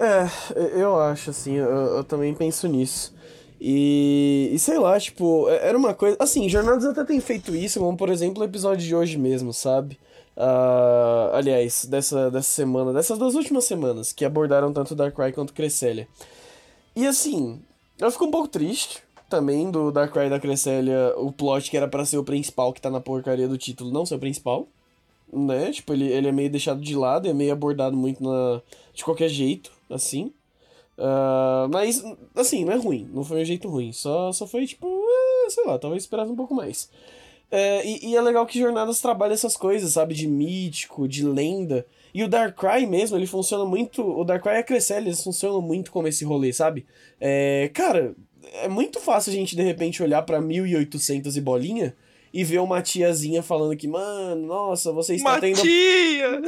É, eu acho, assim, eu, eu também penso nisso. E, e, sei lá, tipo, é, era uma coisa. Assim, Jornadas até tem feito isso, como por exemplo o episódio de hoje mesmo, sabe? Uh, aliás, dessa, dessa semana, dessas duas últimas semanas, que abordaram tanto Darkrai quanto Cresselia. E assim, eu fico um pouco triste também do Darkrai e da Cresselia, o plot que era para ser o principal, que tá na porcaria do título, não ser o principal. Né? Tipo, ele, ele é meio deixado de lado, é meio abordado muito na, de qualquer jeito, assim. Uh, mas, assim, não é ruim, não foi um jeito ruim, só, só foi tipo, é, sei lá, talvez esperasse um pouco mais. É, e, e, é legal que Jornadas trabalha essas coisas, sabe? De mítico, de lenda. E o Darkrai mesmo, ele funciona muito. O Darkrai e a Cresselia, eles funcionam muito como esse rolê, sabe? É, cara, é muito fácil a gente de repente olhar pra 1800 e bolinha e ver uma tiazinha falando que, mano, nossa, você está uma tendo. Tia!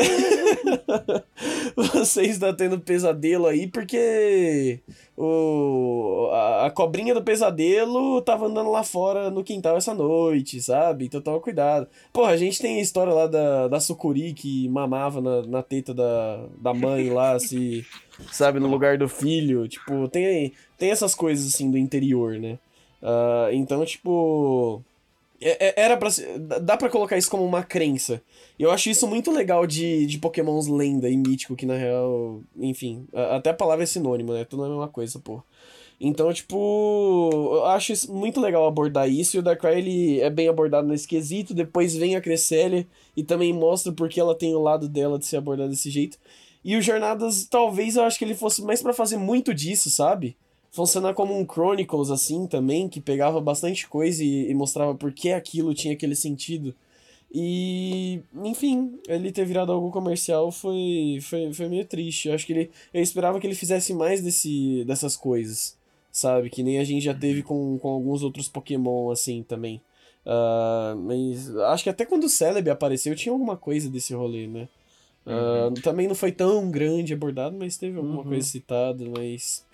você está tendo pesadelo aí porque o, a, a, cobrinha do pesadelo tava andando lá fora no quintal essa noite, sabe? Então toma cuidado. Porra, a gente tem a história lá da, da sucuri que mamava na, na teta da, da mãe lá, se. sabe, no lugar do filho. Tipo, tem, tem essas coisas assim do interior, né? Uh, então, tipo é, é, era para dá para colocar isso como uma crença. Eu acho isso muito legal de, de Pokémons lenda e mítico, que na real, enfim, até a palavra é sinônimo, né? Tudo é a mesma coisa, pô. Então, tipo, eu acho muito legal abordar isso, e o Darkrai, ele é bem abordado nesse quesito, depois vem a Cresselia, e também mostra porque ela tem o lado dela de ser abordada desse jeito. E o Jornadas, talvez eu acho que ele fosse mais para fazer muito disso, sabe? Funcionar como um Chronicles, assim, também, que pegava bastante coisa e, e mostrava por que aquilo tinha aquele sentido. E, enfim, ele ter virado algo comercial foi, foi, foi meio triste. Eu acho que ele. Eu esperava que ele fizesse mais desse, dessas coisas, sabe? Que nem a gente já teve com, com alguns outros Pokémon, assim, também. Uh, mas acho que até quando o Celebi apareceu tinha alguma coisa desse rolê, né? Uh, uhum. Também não foi tão grande abordado, mas teve alguma uhum. coisa citada, mas.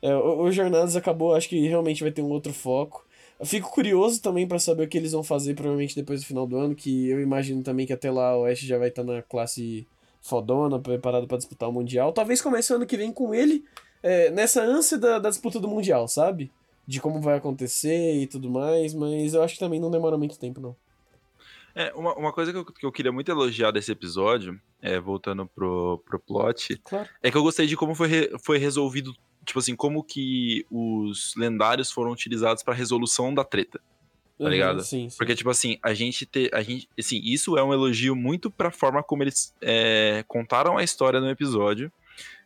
É, o, o Jornadas acabou, acho que realmente vai ter um outro foco. Eu fico curioso também para saber o que eles vão fazer, provavelmente depois do final do ano, que eu imagino também que até lá o Ash já vai estar tá na classe fodona, preparado para disputar o Mundial. Talvez comece o ano que vem com ele, é, nessa ânsia da, da disputa do Mundial, sabe? De como vai acontecer e tudo mais, mas eu acho que também não demora muito tempo, não. É, uma, uma coisa que eu, que eu queria muito elogiar desse episódio, é, voltando pro, pro plot, claro. é que eu gostei de como foi, re, foi resolvido tipo assim, como que os lendários foram utilizados para resolução da treta. Tá uhum, ligado? Sim, sim. Porque, tipo assim, a gente ter. A gente, assim, isso é um elogio muito pra forma como eles é, contaram a história no episódio.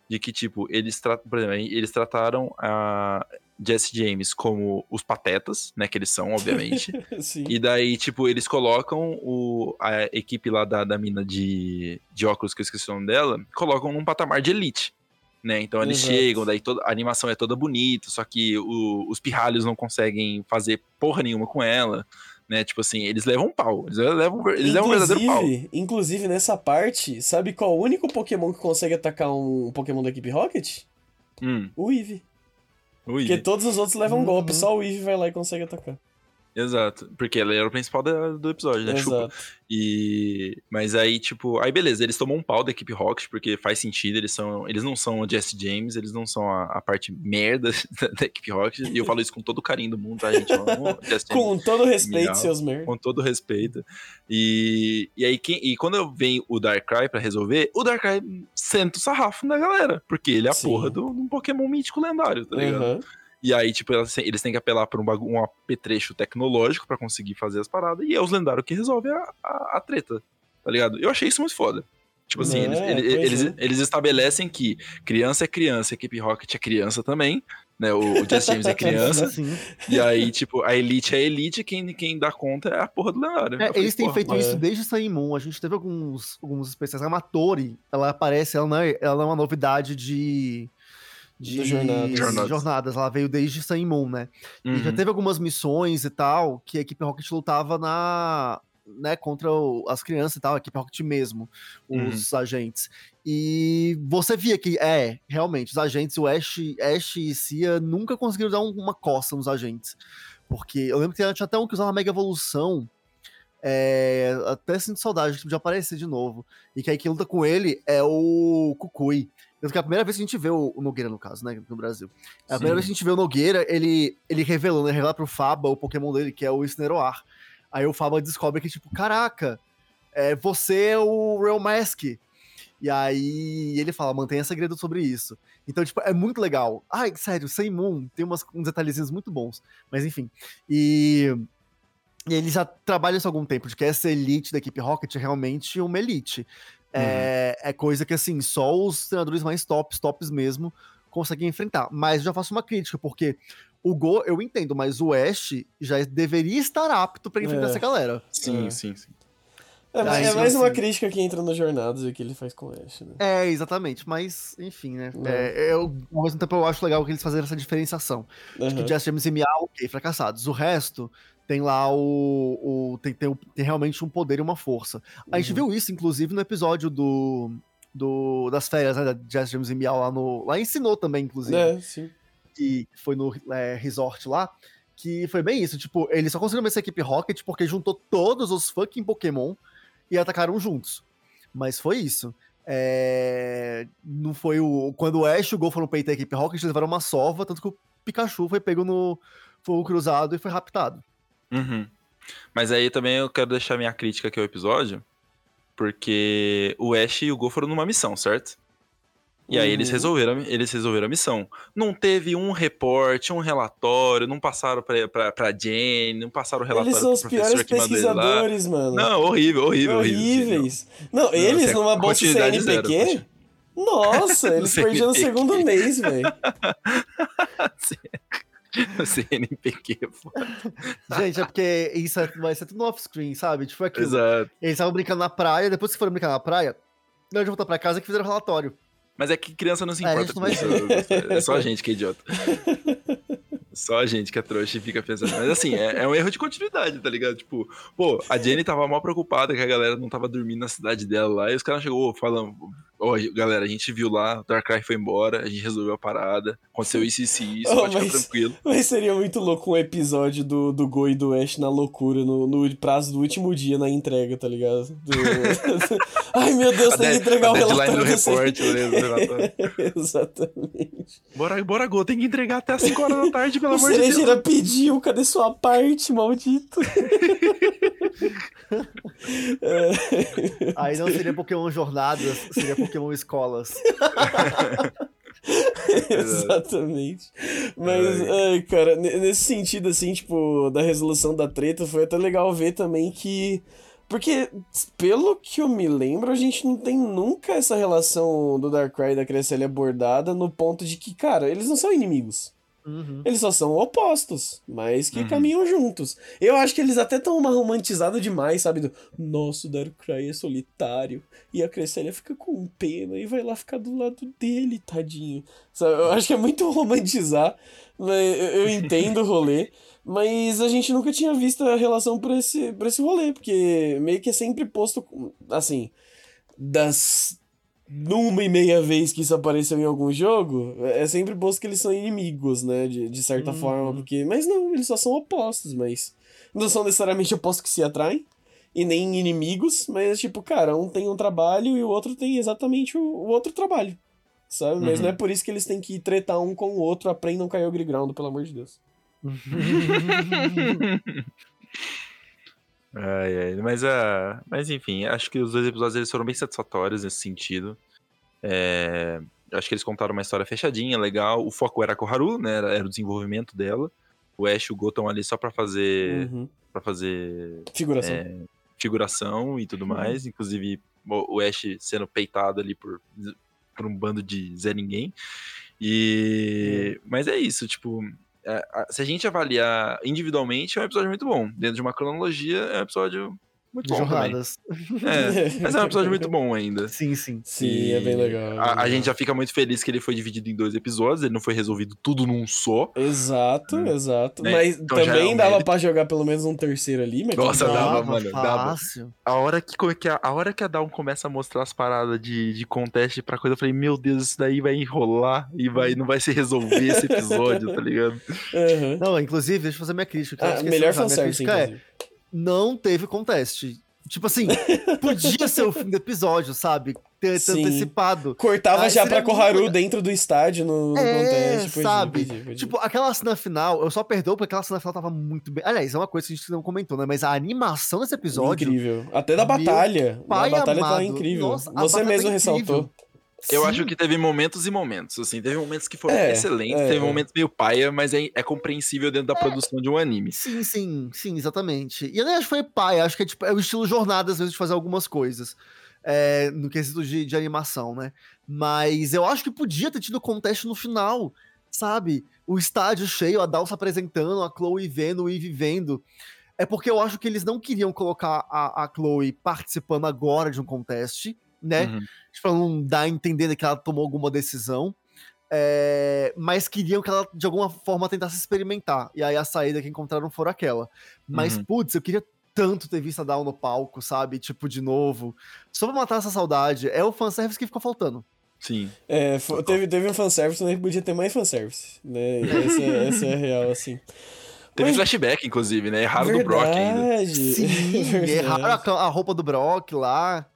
De que, tipo, eles tratam. Por exemplo, eles trataram a Jesse James como os patetas, né? Que eles são, obviamente. e daí, tipo, eles colocam o, a equipe lá da, da mina de, de óculos, que eu esqueci o nome dela, colocam num patamar de elite né? Então eles Exato. chegam, daí toda, a animação é toda bonita, só que o, os pirralhos não conseguem fazer porra nenhuma com ela, né? Tipo assim, eles levam um pau, eles levam, eles levam um verdadeiro pau. Inclusive, nessa parte, sabe qual o único Pokémon que consegue atacar um Pokémon da equipe Rocket? Hum. O Eevee. O Eevee. Porque todos os outros levam uhum. golpe, só o Eevee vai lá e consegue atacar. Exato, porque ela era o principal da, do episódio, né? Exato. Chupa. E mas aí tipo, aí beleza, eles tomam um pau da equipe Rocket porque faz sentido, eles são, eles não são o Jesse James, eles não são a, a parte merda da, da, equipe Rocket, e eu falo isso com todo o carinho do mundo, tá, gente? com todo respeito, seus merda. Com todo respeito. E, e aí quem, e quando vem o Darkrai para resolver, o Darkrai senta o sarrafo na galera, porque ele é a Sim. porra do, um Pokémon mítico lendário, tá ligado? Uhum. E aí, tipo, eles têm que apelar por um, um apetrecho tecnológico para conseguir fazer as paradas. E é os lendários que resolvem a, a, a, treta, tá ligado? Eu achei isso muito foda. Tipo assim, É, eles, ele- pois eles, é. eles estabelecem que criança é criança, a equipe Rocket é criança também, né? O, o Jesse James é criança. Sim. e aí, tipo, a Elite é Elite, quem, quem dá conta é a porra do Leonardo. É, eles têm feito mas- isso É. desde Sun Moon. A gente teve alguns, alguns especiais. A Matori, ela aparece, ela não é, ela não é uma novidade de. De Jornadas. jornadas. Jornadas. Ela veio desde Sun Moon, né? E já Uhum. teve algumas missões e tal que a equipe Rocket lutava na. Né, contra o- as crianças e tal, a equipe Rocket mesmo, os agentes. E você via que, é, realmente, os agentes, o Ash, Ash e Cia nunca conseguiram dar um- uma coça nos agentes. Porque eu lembro que tinha até um que usava Mega Evolução. é, até sinto saudade de aparecer de novo. E que aí quem luta com ele é o Kukui. Tanto que é a primeira vez que a gente vê o, o Nogueira, no caso, né? No Brasil. É a primeira vez que a gente vê o Nogueira, ele, ele revelando, ele revela pro Faba o Pokémon dele, que é o Sneroar. Aí o Faba descobre que, tipo, caraca, é, você é o Real Mask. E aí ele fala, mantenha segredo sobre isso. Então, tipo, é muito legal. Ai, sério, Sem Moon tem umas, uns detalhezinhos muito bons. Mas enfim. E, e ele já trabalha isso há algum tempo, de que essa elite da equipe Rocket é realmente uma elite. É, é coisa que, assim, só os treinadores mais tops, tops mesmo, conseguem enfrentar. Mas eu já faço uma crítica, porque o Go, eu entendo, mas o Ash já deveria estar apto pra enfrentar É. essa galera. Sim, É. sim, sim. É, é mais uma assim. crítica que entra nas jornadas e o que ele faz com o Ash, né? É, exatamente, mas enfim, né? É. É, eu, ao mesmo tempo eu acho legal que eles fazerem essa diferenciação. De Aham. que Just James e Miau, ok, fracassados. O resto tem lá o. o tem, tem, tem realmente um poder e uma força. A gente Uhum. viu isso, inclusive, no episódio do. do das férias, né? Da Just James e Miau lá no. Lá ensinou também, inclusive. É, sim. que foi no é, resort lá, que foi bem isso, tipo, eles só conseguiram vencer a equipe Rocket porque juntou todos os fucking Pokémon e atacaram juntos. Mas foi isso. É, Não foi o. Quando o Ash e o Go foram peitar a equipe Rocket, eles levaram uma sova, tanto que o Pikachu foi pego no fogo cruzado e foi raptado. Uhum. Mas aí também eu quero deixar minha crítica aqui ao episódio, porque o Ash e o Go foram numa missão, certo? E aí eles Uhum. resolveram, eles resolveram a missão. Não teve um reporte, um relatório, não passaram pra, pra, pra Jane, não passaram o relatório Eles são os pro piores pesquisadores, mano. Não, horrível, horrível, horrível. Horríveis. Não, eles numa bolsa zero, CNPq? continu- Nossa, eles perdiam no CNPq. segundo mês, velho. CNPq, pô. Gente, é porque isso é, vai ser tudo off-screen, sabe? Tipo aquilo. Exato. Eles estavam brincando na praia, depois que foram brincar na praia, na hora de voltar pra casa que fizeram relatório. Mas é que criança não se É, importa isso. É só a gente que é idiota. Só a gente que é trouxa e fica pensando. Mas assim, é, é um erro de continuidade, tá ligado? Tipo, pô, a Jenny tava mal preocupada que a galera não tava dormindo na cidade dela lá. E os caras chegou falando: Ó, galera, a gente viu lá, o Darkrai foi embora, a gente resolveu a parada, aconteceu isso, isso e isso, Oh, pode mas- ficar tranquilo. Mas seria muito louco um episódio do, do Go e do Ash na loucura, no, no prazo do último dia na entrega, tá ligado? Do- Ai, meu Deus, A tem que entregar o relatório do report, né, do relatório. Exatamente. Bora, bora, Go, tem que entregar até as 5 horas da tarde, pelo O amor de Deus. Cerejeira pediu, cadê sua parte, maldito? É, Aí não seria Pokémon Jornadas, seria Pokémon Escolas. Exatamente. Mas, ai, cara, ne- nesse sentido, assim, tipo, da resolução da treta, foi até legal ver também que. Porque, pelo que eu me lembro, a gente não tem nunca essa relação do Darkrai e da Cresselia abordada no ponto de que, cara, eles não são inimigos. Uhum. Eles só são opostos, mas que Uhum. caminham juntos. Eu acho que eles até estão uma romantizada demais, sabe? Do nosso Darkrai é solitário e a Cresselia fica com pena e vai lá ficar do lado dele, tadinho. Sabe? Eu acho que é muito romantizar, mas eu eu entendo o rolê, mas a gente nunca tinha visto a relação por esse, por esse rolê, porque meio que é sempre posto, assim, das numa e meia vez que isso apareceu em algum jogo, é sempre posto que eles são inimigos, né? De, de certa Uhum. forma, porque. Mas não, eles só são opostos, mas. Não são necessariamente opostos que se atraem, e nem inimigos, mas tipo, cara, um tem um trabalho e o outro tem exatamente o, o outro trabalho. Sabe? Mas Uhum. não é por isso que eles têm que tretar um com o outro, aprendam Kyogre Ground, pelo amor de Deus. Ai, ai, mas, ah, mas enfim, acho que os dois episódios eles foram bem satisfatórios nesse sentido. É, acho que eles contaram uma história fechadinha, legal. O foco era a Koharu, né? Era, era o desenvolvimento dela. O Ash e o Go estão ali só pra fazer, Uhum. pra fazer Figuração. é, figuração e tudo mais. Inclusive, o Ash sendo peitado ali por, por um bando de Zé Ninguém. E. Hum. Mas é isso, tipo. É, se a gente avaliar individualmente, é um episódio muito bom. Dentro de uma cronologia, é um episódio muito bom jornadas. É, mas é um episódio muito bom ainda. Sim, sim. Sim, e é bem legal. A, a, gente já fica muito feliz que ele foi dividido em dois episódios, ele não foi resolvido tudo num só. Exato, hum. exato. É, mas então também é um dava mérito. pra jogar pelo menos um terceiro ali, mas Nossa, dava, dava, mano, fácil. dava. A hora que, que a, a hora que a Dawn começa a mostrar as paradas de, de conteste pra coisa, eu falei, meu Deus, isso daí vai enrolar e vai, não vai se resolver esse episódio, tá ligado? Uhum. Não, inclusive, deixa eu fazer minha crítica. Ah, melhor fanservice, é, não teve conteste. Tipo assim, podia ser o fim do episódio, sabe? Ter, ter antecipado. Cortava já pra Koharu muito... dentro do estádio no, é, contest. Podia, sabe? Podia, podia. Tipo, aquela cena final, eu só perdoo porque aquela cena final tava muito bem. Aliás, é uma coisa que a gente não comentou, né? Mas a animação desse episódio. Incrível. Até da batalha. A batalha tá amado. tá incrível. Nossa, Você mesmo é ressaltou. Eu Sim. acho que teve momentos e momentos, assim, teve momentos que foram é, excelentes, é, teve momentos meio paia, mas é, é compreensível dentro da é, produção de um anime. Sim, sim, sim, exatamente. E eu nem acho que foi paia, acho que é, tipo, é o estilo jornada, às vezes, de fazer algumas coisas. É, no quesito de, de animação, né? Mas eu acho que podia ter tido contexto no final, sabe? O estádio cheio, a Dal se apresentando, a Chloe vendo, o Eve vendo. É porque eu acho que eles não queriam colocar a, a Chloe participando agora de um conteste, né? Uhum. Tipo, não dar a entender que ela tomou alguma decisão. É, mas queriam que ela, de alguma forma, tentasse experimentar. E aí a saída que encontraram foi aquela. Mas, uhum. putz, eu queria tanto ter visto a Down no palco, sabe? Tipo, de novo. Só pra matar essa saudade. É o fanservice que ficou faltando. Sim. É, teve, teve um fanservice, mas podia ter mais fanservice. Né? Essa, é, essa é a real, assim. Teve mas... flashback, inclusive, né? Erraram Verdade. do Brock ainda. Sim, erraram a, a roupa do Brock lá.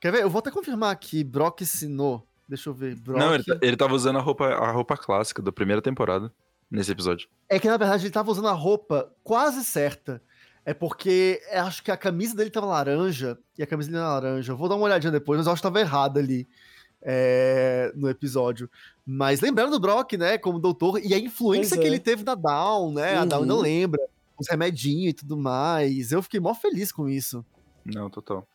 Quer ver? Eu vou até confirmar aqui. Brock ensinou. Deixa eu ver. Brock... Não, ele, tá, ele tava usando a roupa, a roupa clássica da primeira temporada nesse episódio. É que na verdade ele tava usando a roupa quase certa. É porque acho que a camisa dele tava laranja e a camisa dele era laranja. Eu vou dar uma olhadinha depois, mas eu acho que tava errado ali é, no episódio. Mas lembrando do Brock, né, como doutor, e a influência é. que ele teve na Down, né? Uhum. A Down não uhum. lembra, os remedinhos e tudo mais. Eu fiquei mó feliz com isso. Não, total.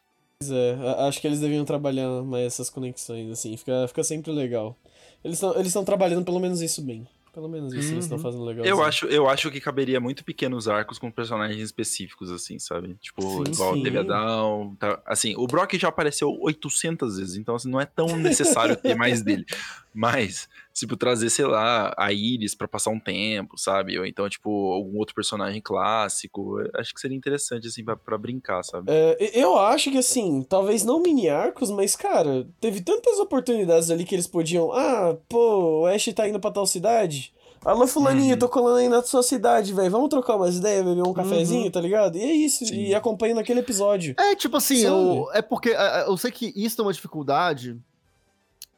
É, acho que eles deviam trabalhar mais essas conexões, assim, fica, fica sempre legal. Eles estão eles trabalhando pelo menos isso bem. Pelo menos isso uhum. eles estão fazendo legal. Eu acho, eu acho que caberia muito pequenos arcos com personagens específicos, assim, sabe? Tipo, sim, igual sim. teve a Down. Tá, assim, o Brock já apareceu 800 vezes, então assim, não é tão necessário ter mais dele. Mas, tipo, trazer, sei lá, a Iris para passar um tempo, sabe? Ou então, tipo, algum outro personagem clássico. Acho que seria interessante, assim, pra, pra brincar, sabe? É, eu acho que, assim, talvez não mini arcos, mas, cara, teve tantas oportunidades ali que eles podiam. Ah, pô, o Ash tá indo pra tal cidade. Alô, fulaninho, uhum. tô colando aí na sua cidade, velho. Vamos trocar umas ideias, beber um uhum. cafezinho, uhum. tá ligado? E é isso, Sim. e acompanha naquele episódio. É, tipo assim, eu, é porque é, é, eu sei que isso é uma dificuldade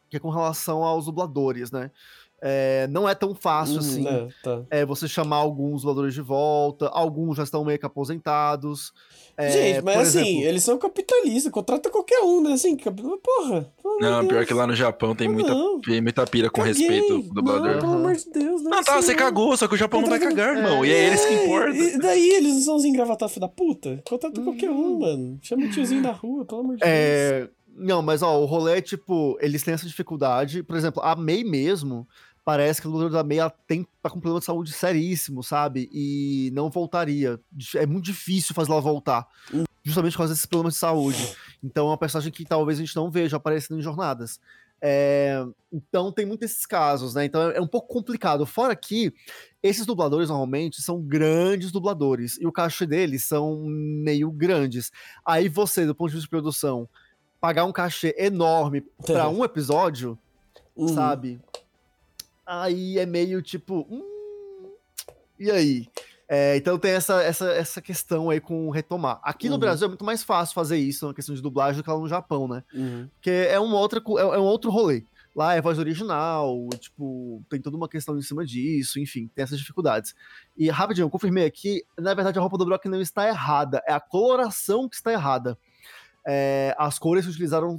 que é com relação aos dubladores, né? É, não é tão fácil hum, assim é, tá. é, você chamar alguns dubladores de volta, alguns já estão meio que aposentados. É, Gente, mas assim, exemplo... eles são capitalistas, contrata qualquer um, né? Assim, porra. Não, Deus. pior que lá no Japão tem muita, muita pira com Caguei. respeito ao dublador. Não, pelo amor de Deus, não. Não, tá, você cagou, só que o Japão contrata... não vai cagar, irmão. É, e é eles que é, importam. E daí eles não são os engravatados filho da puta? Contrata hum. qualquer um, mano. Chama o tiozinho da rua, pelo amor de é... Deus. Não, mas ó, o rolê é tipo, eles têm essa dificuldade. Por exemplo, a May mesmo, parece que o lutador da meia tem tá com problema de saúde seríssimo, sabe? E não voltaria. É muito difícil fazer ela voltar. Justamente por causa desses problemas de saúde. Então é uma personagem que talvez a gente não veja aparecendo em jornadas. É, então tem muitos esses casos, né? Então é, é um pouco complicado. Fora que esses dubladores normalmente são grandes dubladores e o cachê deles são meio grandes. Aí você, do ponto de vista de produção, pagar um cachê enorme para um episódio, uhum. sabe? aí é meio tipo. Hum, e aí? É, então tem essa, essa, essa questão aí com retomar. Aqui no uhum. Brasil é muito mais fácil fazer isso na questão de dublagem do que lá no Japão, né? Uhum. Porque é um, outra, é, é um outro rolê. Lá é voz original, tipo, tem toda uma questão em cima disso, enfim, tem essas dificuldades. E rapidinho, eu confirmei aqui, na verdade a roupa do Brock não está errada, é a coloração que está errada. É, as cores que utilizaram,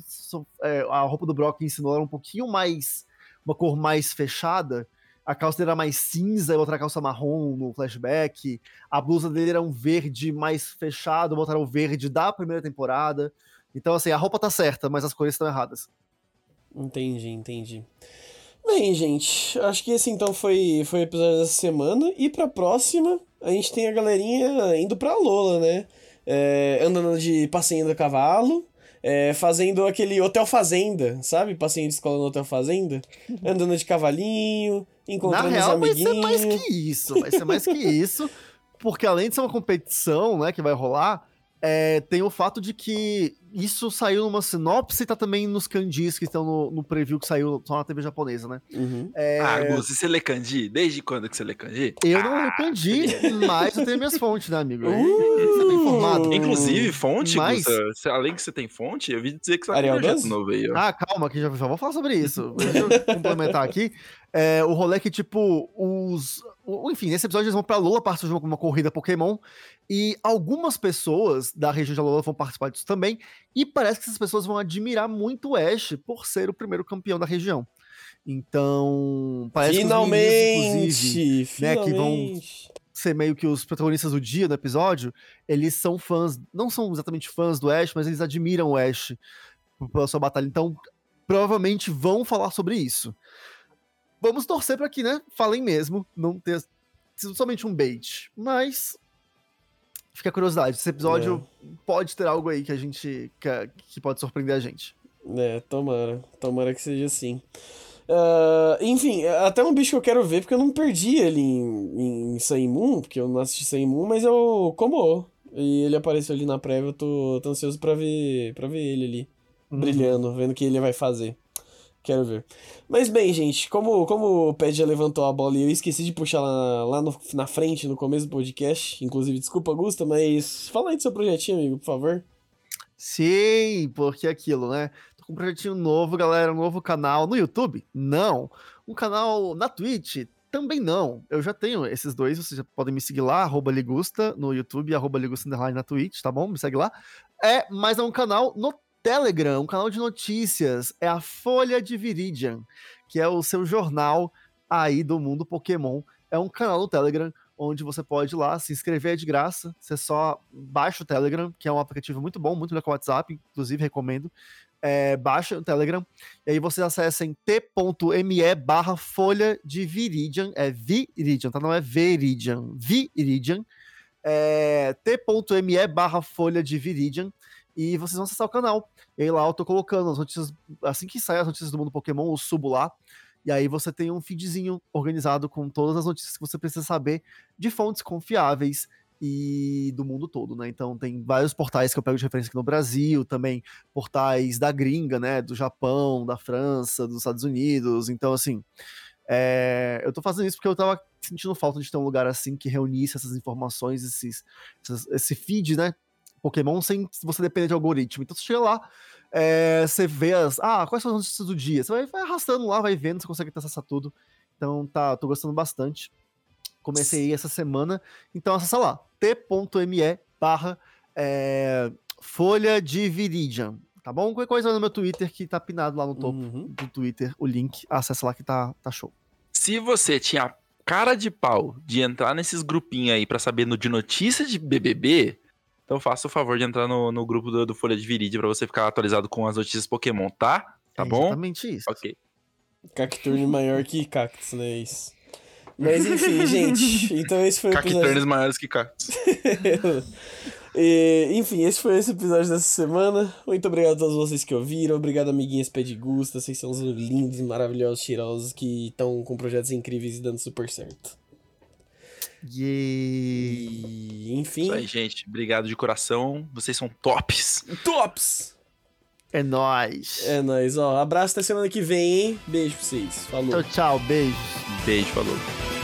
é, a roupa do Brock ensinou era um pouquinho mais uma cor mais fechada. A calça dele era mais cinza, outra calça marrom no flashback. A blusa dele era um verde mais fechado, botaram o verde da primeira temporada. Então, assim, a roupa tá certa, mas as cores estão erradas. Entendi, entendi. Bem, gente, acho que esse então foi, foi o episódio dessa semana. E pra próxima, a gente tem a galerinha indo pra Lola, né? É, andando de passeio do cavalo, é, fazendo aquele Hotel Fazenda, sabe? Passeio de escola no Hotel Fazenda. Andando de cavalinho, encontrando Na real, os amiguinhos. vai ser mais que isso. Vai ser mais que isso. Porque além de ser uma competição, né, que vai rolar, é, tem o fato de que isso saiu numa sinopse e tá também nos kanjis que estão no, no preview que saiu só na TV japonesa, né? Uhum. É, Ah, Gus, você lê kanji? Desde quando que você lê kanji? eu não leio kanji, mas eu tenho minhas fontes, né, amigo? Uh! Você tá bem informado. Inclusive, fonte, Mas- Gus, além que você tem fonte, eu vi dizer que você tá um projeto 12? novo aí, ó. Ah, calma, que já, já vou falar sobre isso. Deixa eu complementar aqui. É, o rolê é que, tipo, os. Enfim, nesse episódio eles vão pra Lola participar de uma corrida Pokémon. E algumas pessoas da região de Lola vão participar disso também. E parece que essas pessoas vão admirar muito o Ash por ser o primeiro campeão da região. Então. Parece que os meninos, Finalmente! né, que vão- finalmente. ser meio que os protagonistas do dia do episódio, eles são fãs, não são exatamente fãs do Ash, mas eles admiram o Ash pela sua batalha. Então, provavelmente vão falar sobre isso. Vamos torcer para que, né, falem mesmo, não ter sido somente um bait. Mas fica a curiosidade, esse episódio pode ter algo aí que a gente que, que pode surpreender a gente. É, tomara. Tomara que seja assim. Ah, enfim, até um bicho que eu quero ver, porque eu não perdi ele em, em Sun Moon, porque eu não assisti Sun Moon, mas eu como. E ele apareceu ali na prévia, eu tô, tô ansioso pra ver, pra ver ele ali, Uhum. brilhando, vendo o que ele vai fazer. Quero ver. Mas bem, gente, como, como o Pet já levantou a bola e eu esqueci de puxar lá, lá no- na frente, no começo do podcast, inclusive, desculpa, Augusta, mas fala aí do seu projetinho, amigo, por favor. Sim, porque é aquilo, né? Tô com um projetinho novo, galera, um novo canal no YouTube? Não. Um canal na Twitch? Também não. Eu já tenho esses dois, vocês podem me seguir lá, arroba Ligusta no YouTube, arroba Ligusta na Twitch, tá bom? Me segue lá. É, mas é um canal no Telegram, um canal de notícias. É a Folha de Viridian, que é o seu jornal aí do mundo Pokémon. É um canal no Telegram onde você pode ir lá se inscrever é de graça. Você só baixa o Telegram, que é um aplicativo muito bom, muito melhor que o WhatsApp, inclusive recomendo. É, baixa o Telegram e aí você acessa em t.me barra folha de Viridian, é Viridian, tá? Não é Veridian, Viridian, é t.me barra folha de Viridian e vocês vão acessar o canal. E aí lá eu tô colocando as notícias, assim que saem as notícias do mundo Pokémon, eu subo lá. E aí você tem um feedzinho organizado com todas as notícias que você precisa saber de fontes confiáveis e do mundo todo, né? Então tem vários portais que eu pego de referência aqui no Brasil, também portais da gringa, né? Do Japão, da França, dos Estados Unidos. Então, assim, é, eu tô fazendo isso porque eu tava sentindo falta de ter um lugar assim que reunisse essas informações, esses, esse feed, né? Pokémon sem você depender de algoritmo. Então você chega lá, é, você vê as. Ah, quais são as notícias do dia? Você vai, vai arrastando lá, vai vendo, você consegue acessar tudo. Então tá, tô gostando bastante. Comecei aí essa semana. Então acessa lá, t.me barra é, Folha de Viridian. Tá bom? Qualquer coisa no meu Twitter que tá pinado lá no topo Uhum. do Twitter, o link. Acessa lá que tá, tá show. Se você tinha cara de pau de entrar nesses grupinhos aí pra saber no, de notícia de BBB, então faça o favor de entrar no, no grupo do, do Folha de Viridia pra você ficar atualizado com as notícias Pokémon, tá? Tá É bom? Exatamente isso. Ok. Cacturne maior que cactus, né? Isso. Mas enfim, gente. Então esse foi o episódio. Cacturnes maiores que cactos. E, enfim, esse foi esse episódio dessa semana. Muito obrigado a todos vocês que ouviram. Obrigado, amiguinhas Pedigusta. Vocês são os lindos, maravilhosos, cheirosos que estão com projetos incríveis e dando super certo. E, enfim, Isso aí, gente. Obrigado de coração. Vocês são tops. tops! É nóis. É nóis, ó. Abraço até semana que vem, hein? Beijo pra vocês. Falou. Tchau, tchau. Beijos. Beijo, falou.